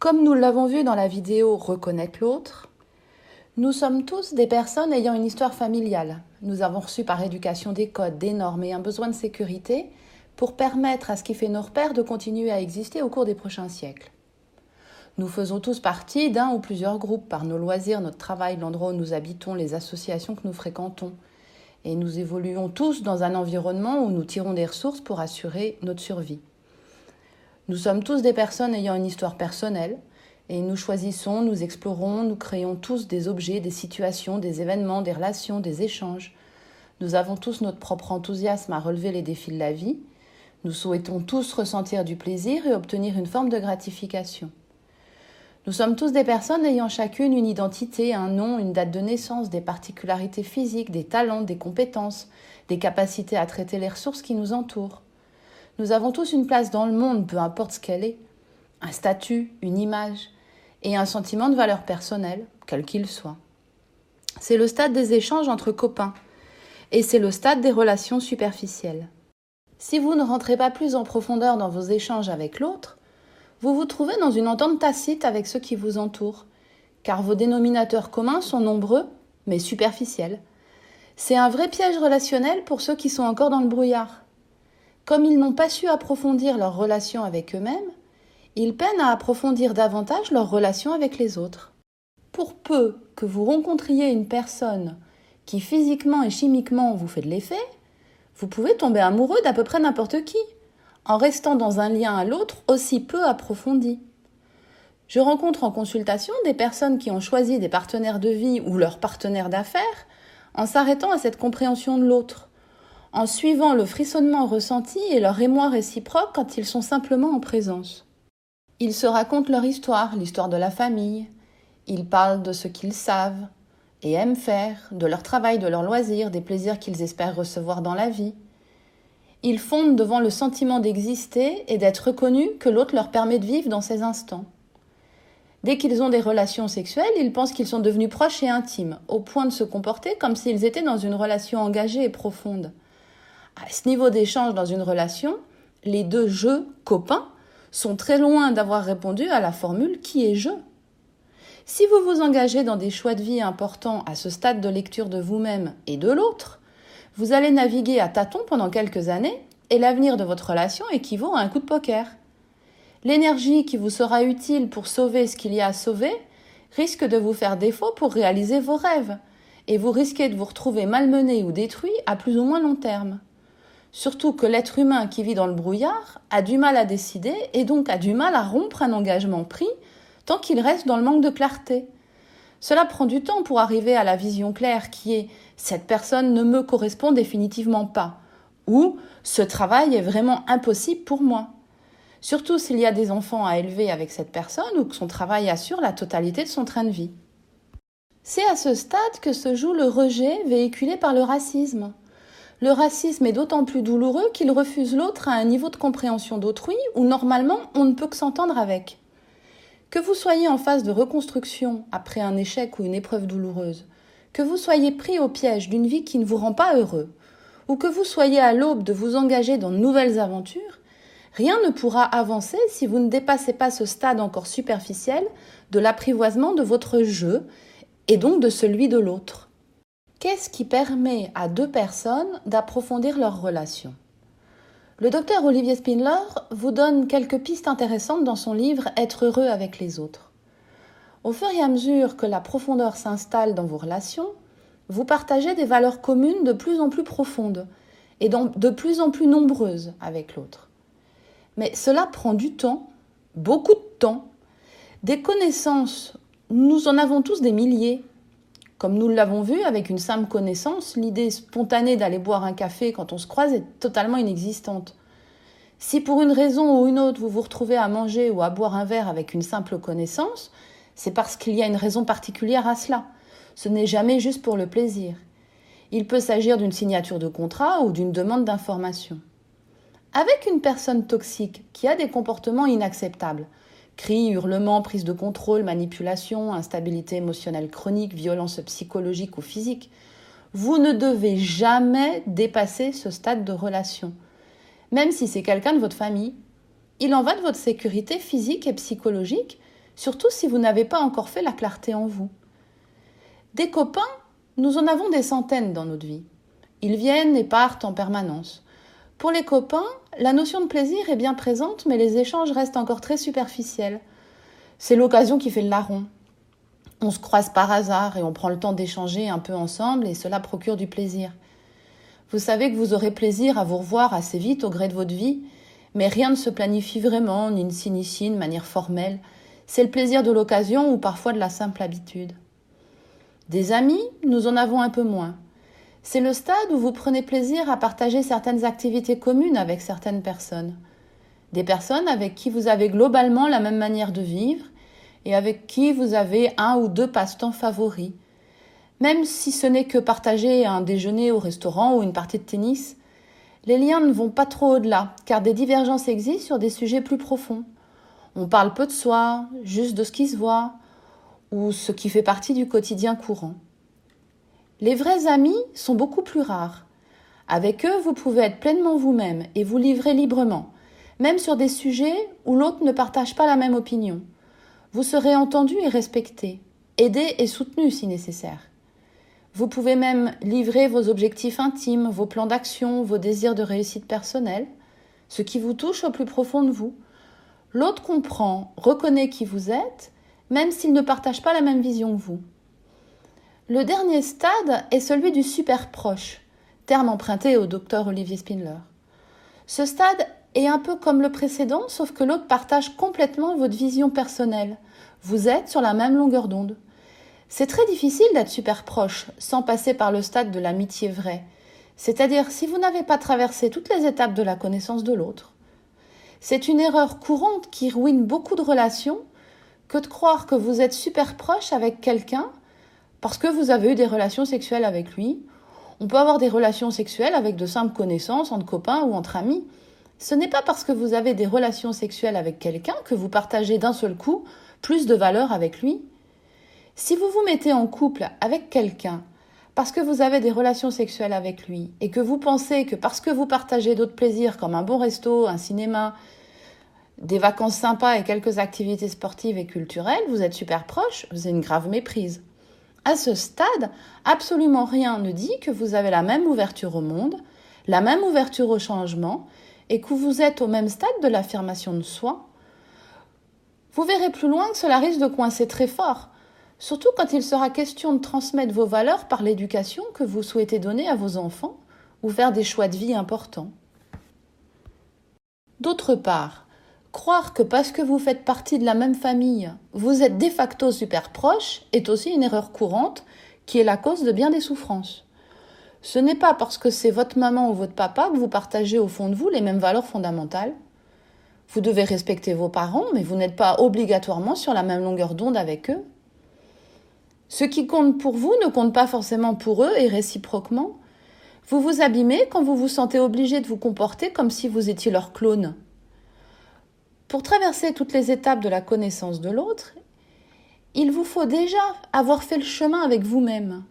Comme nous l'avons vu dans la vidéo Reconnaître l'autre, nous sommes tous des personnes ayant une histoire familiale. Nous avons reçu par éducation des codes, des normes et un besoin de sécurité pour permettre à ce qui fait nos repères de continuer à exister au cours des prochains siècles. Nous faisons tous partie d'un ou plusieurs groupes par nos loisirs, notre travail, l'endroit où nous habitons, les associations que nous fréquentons. Et nous évoluons tous dans un environnement où nous tirons des ressources pour assurer notre survie. Nous sommes tous des personnes ayant une histoire personnelle, et nous choisissons, nous explorons, nous créons tous des objets, des situations, des événements, des relations, des échanges. Nous avons tous notre propre enthousiasme à relever les défis de la vie. Nous souhaitons tous ressentir du plaisir et obtenir une forme de gratification. Nous sommes tous des personnes ayant chacune une identité, un nom, une date de naissance, des particularités physiques, des talents, des compétences, des capacités à traiter les ressources qui nous entourent. Nous avons tous une place dans le monde, peu importe ce qu'elle est, un statut, une image, et un sentiment de valeur personnelle, quel qu'il soit. C'est le stade des échanges entre copains, et c'est le stade des relations superficielles. Si vous ne rentrez pas plus en profondeur dans vos échanges avec l'autre, vous vous trouvez dans une entente tacite avec ceux qui vous entourent, car vos dénominateurs communs sont nombreux, mais superficiels. C'est un vrai piège relationnel pour ceux qui sont encore dans le brouillard. Comme ils n'ont pas su approfondir leur relation avec eux-mêmes, ils peinent à approfondir davantage leur relation avec les autres. Pour peu que vous rencontriez une personne qui physiquement et chimiquement vous fait de l'effet, vous pouvez tomber amoureux d'à peu près n'importe qui en restant dans un lien à l'autre aussi peu approfondi. Je rencontre en consultation des personnes qui ont choisi des partenaires de vie ou leurs partenaires d'affaires en s'arrêtant à cette compréhension de l'autre, en suivant le frissonnement ressenti et leur émoi réciproque quand ils sont simplement en présence. Ils se racontent leur histoire, l'histoire de la famille, ils parlent de ce qu'ils savent et aiment faire, de leur travail, de leurs loisirs, des plaisirs qu'ils espèrent recevoir dans la vie. Ils fondent devant le sentiment d'exister et d'être reconnus que l'autre leur permet de vivre dans ces instants. Dès qu'ils ont des relations sexuelles, ils pensent qu'ils sont devenus proches et intimes, au point de se comporter comme s'ils étaient dans une relation engagée et profonde. À ce niveau d'échange dans une relation, les deux jeux copains sont très loin d'avoir répondu à la formule qui est je. Si vous vous engagez dans des choix de vie importants à ce stade de lecture de vous-même et de l'autre, vous allez naviguer à tâtons pendant quelques années et l'avenir de votre relation équivaut à un coup de poker. L'énergie qui vous sera utile pour sauver ce qu'il y a à sauver risque de vous faire défaut pour réaliser vos rêves et vous risquez de vous retrouver malmené ou détruit à plus ou moins long terme. Surtout que l'être humain qui vit dans le brouillard a du mal à décider et donc a du mal à rompre un engagement pris tant qu'il reste dans le manque de clarté. Cela prend du temps pour arriver à la vision claire qui est cette personne ne me correspond définitivement pas ou ce travail est vraiment impossible pour moi. Surtout s'il y a des enfants à élever avec cette personne ou que son travail assure la totalité de son train de vie. C'est à ce stade que se joue le rejet véhiculé par le racisme. Le racisme est d'autant plus douloureux qu'il refuse l'autre à un niveau de compréhension d'autrui où normalement on ne peut que s'entendre avec. Que vous soyez en phase de reconstruction après un échec ou une épreuve douloureuse, que vous soyez pris au piège d'une vie qui ne vous rend pas heureux, ou que vous soyez à l'aube de vous engager dans de nouvelles aventures, rien ne pourra avancer si vous ne dépassez pas ce stade encore superficiel de l'apprivoisement de votre jeu et donc de celui de l'autre. Qu'est-ce qui permet à deux personnes d'approfondir leur relation? Le docteur Olivier Spindler vous donne quelques pistes intéressantes dans son livre Être heureux avec les autres. Au fur et à mesure que la profondeur s'installe dans vos relations, vous partagez des valeurs communes de plus en plus profondes et de plus en plus nombreuses avec l'autre. Mais cela prend du temps, beaucoup de temps. Des connaissances, nous en avons tous des milliers. Comme nous l'avons vu avec une simple connaissance, l'idée spontanée d'aller boire un café quand on se croise est totalement inexistante. Si pour une raison ou une autre vous vous retrouvez à manger ou à boire un verre avec une simple connaissance, c'est parce qu'il y a une raison particulière à cela. Ce n'est jamais juste pour le plaisir. Il peut s'agir d'une signature de contrat ou d'une demande d'information. Avec une personne toxique qui a des comportements inacceptables, Cris, hurlements, prise de contrôle, manipulation, instabilité émotionnelle chronique, violence psychologique ou physique. Vous ne devez jamais dépasser ce stade de relation. Même si c'est quelqu'un de votre famille, il en va de votre sécurité physique et psychologique, surtout si vous n'avez pas encore fait la clarté en vous. Des copains, nous en avons des centaines dans notre vie. Ils viennent et partent en permanence. Pour les copains, la notion de plaisir est bien présente, mais les échanges restent encore très superficiels. C'est l'occasion qui fait le larron. On se croise par hasard et on prend le temps d'échanger un peu ensemble et cela procure du plaisir. Vous savez que vous aurez plaisir à vous revoir assez vite au gré de votre vie, mais rien ne se planifie vraiment, ni ne s'initie de manière formelle. C'est le plaisir de l'occasion ou parfois de la simple habitude. Des amis, nous en avons un peu moins. C'est le stade où vous prenez plaisir à partager certaines activités communes avec certaines personnes. Des personnes avec qui vous avez globalement la même manière de vivre et avec qui vous avez un ou deux passe-temps favoris. Même si ce n'est que partager un déjeuner au restaurant ou une partie de tennis, les liens ne vont pas trop au-delà, car des divergences existent sur des sujets plus profonds. On parle peu de soi, juste de ce qui se voit, ou ce qui fait partie du quotidien courant. Les vrais amis sont beaucoup plus rares. Avec eux, vous pouvez être pleinement vous-même et vous livrer librement, même sur des sujets où l'autre ne partage pas la même opinion. Vous serez entendu et respecté, aidé et soutenu si nécessaire. Vous pouvez même livrer vos objectifs intimes, vos plans d'action, vos désirs de réussite personnelle, ce qui vous touche au plus profond de vous. L'autre comprend, reconnaît qui vous êtes, même s'il ne partage pas la même vision que vous. Le dernier stade est celui du super proche, terme emprunté au docteur Olivier Spindler. Ce stade est un peu comme le précédent, sauf que l'autre partage complètement votre vision personnelle. Vous êtes sur la même longueur d'onde. C'est très difficile d'être super proche sans passer par le stade de l'amitié vraie, c'est-à-dire si vous n'avez pas traversé toutes les étapes de la connaissance de l'autre. C'est une erreur courante qui ruine beaucoup de relations que de croire que vous êtes super proche avec quelqu'un parce que vous avez eu des relations sexuelles avec lui. On peut avoir des relations sexuelles avec de simples connaissances, entre copains ou entre amis. Ce n'est pas parce que vous avez des relations sexuelles avec quelqu'un que vous partagez d'un seul coup plus de valeur avec lui. Si vous vous mettez en couple avec quelqu'un parce que vous avez des relations sexuelles avec lui et que vous pensez que parce que vous partagez d'autres plaisirs comme un bon resto, un cinéma, des vacances sympas et quelques activités sportives et culturelles, vous êtes super proche, vous avez une grave méprise. À ce stade, absolument rien ne dit que vous avez la même ouverture au monde, la même ouverture au changement, et que vous êtes au même stade de l'affirmation de soi. Vous verrez plus loin que cela risque de coincer très fort, surtout quand il sera question de transmettre vos valeurs par l'éducation que vous souhaitez donner à vos enfants ou faire des choix de vie importants. D'autre part, Croire que parce que vous faites partie de la même famille, vous êtes de facto super proche est aussi une erreur courante qui est la cause de bien des souffrances. Ce n'est pas parce que c'est votre maman ou votre papa que vous partagez au fond de vous les mêmes valeurs fondamentales. Vous devez respecter vos parents, mais vous n'êtes pas obligatoirement sur la même longueur d'onde avec eux. Ce qui compte pour vous ne compte pas forcément pour eux et réciproquement. Vous vous abîmez quand vous vous sentez obligé de vous comporter comme si vous étiez leur clone. Pour traverser toutes les étapes de la connaissance de l'autre, il vous faut déjà avoir fait le chemin avec vous-même.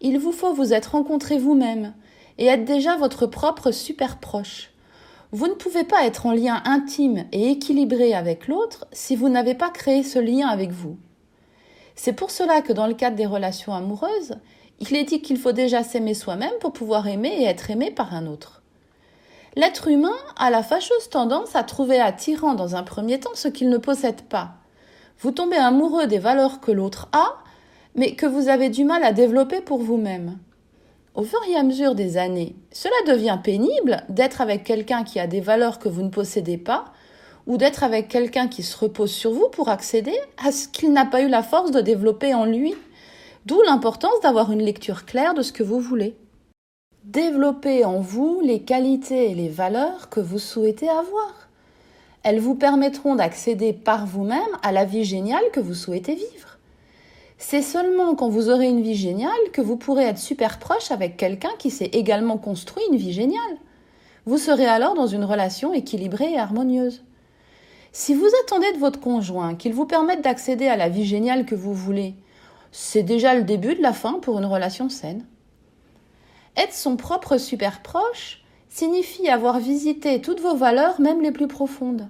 Il vous faut vous être rencontré vous-même et être déjà votre propre super proche. Vous ne pouvez pas être en lien intime et équilibré avec l'autre si vous n'avez pas créé ce lien avec vous. C'est pour cela que dans le cadre des relations amoureuses, il est dit qu'il faut déjà s'aimer soi-même pour pouvoir aimer et être aimé par un autre. L'être humain a la fâcheuse tendance à trouver attirant dans un premier temps ce qu'il ne possède pas. Vous tombez amoureux des valeurs que l'autre a, mais que vous avez du mal à développer pour vous-même. Au fur et à mesure des années, cela devient pénible d'être avec quelqu'un qui a des valeurs que vous ne possédez pas, ou d'être avec quelqu'un qui se repose sur vous pour accéder à ce qu'il n'a pas eu la force de développer en lui. D'où l'importance d'avoir une lecture claire de ce que vous voulez. Développez en vous les qualités et les valeurs que vous souhaitez avoir. Elles vous permettront d'accéder par vous-même à la vie géniale que vous souhaitez vivre. C'est seulement quand vous aurez une vie géniale que vous pourrez être super proche avec quelqu'un qui s'est également construit une vie géniale. Vous serez alors dans une relation équilibrée et harmonieuse. Si vous attendez de votre conjoint qu'il vous permette d'accéder à la vie géniale que vous voulez, c'est déjà le début de la fin pour une relation saine. Être son propre super proche signifie avoir visité toutes vos valeurs, même les plus profondes,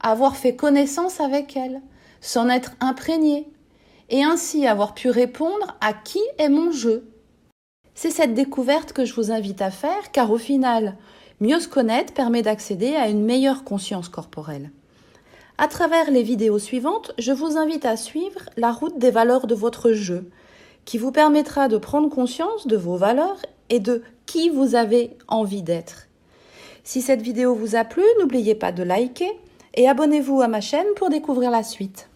avoir fait connaissance avec elles, s'en être imprégné et ainsi avoir pu répondre à qui est mon jeu. C'est cette découverte que je vous invite à faire car au final, mieux se connaître permet d'accéder à une meilleure conscience corporelle. À travers les vidéos suivantes, je vous invite à suivre la route des valeurs de votre jeu, qui vous permettra de prendre conscience de vos valeurs et de qui vous avez envie d'être. Si cette vidéo vous a plu, n'oubliez pas de liker et abonnez-vous à ma chaîne pour découvrir la suite.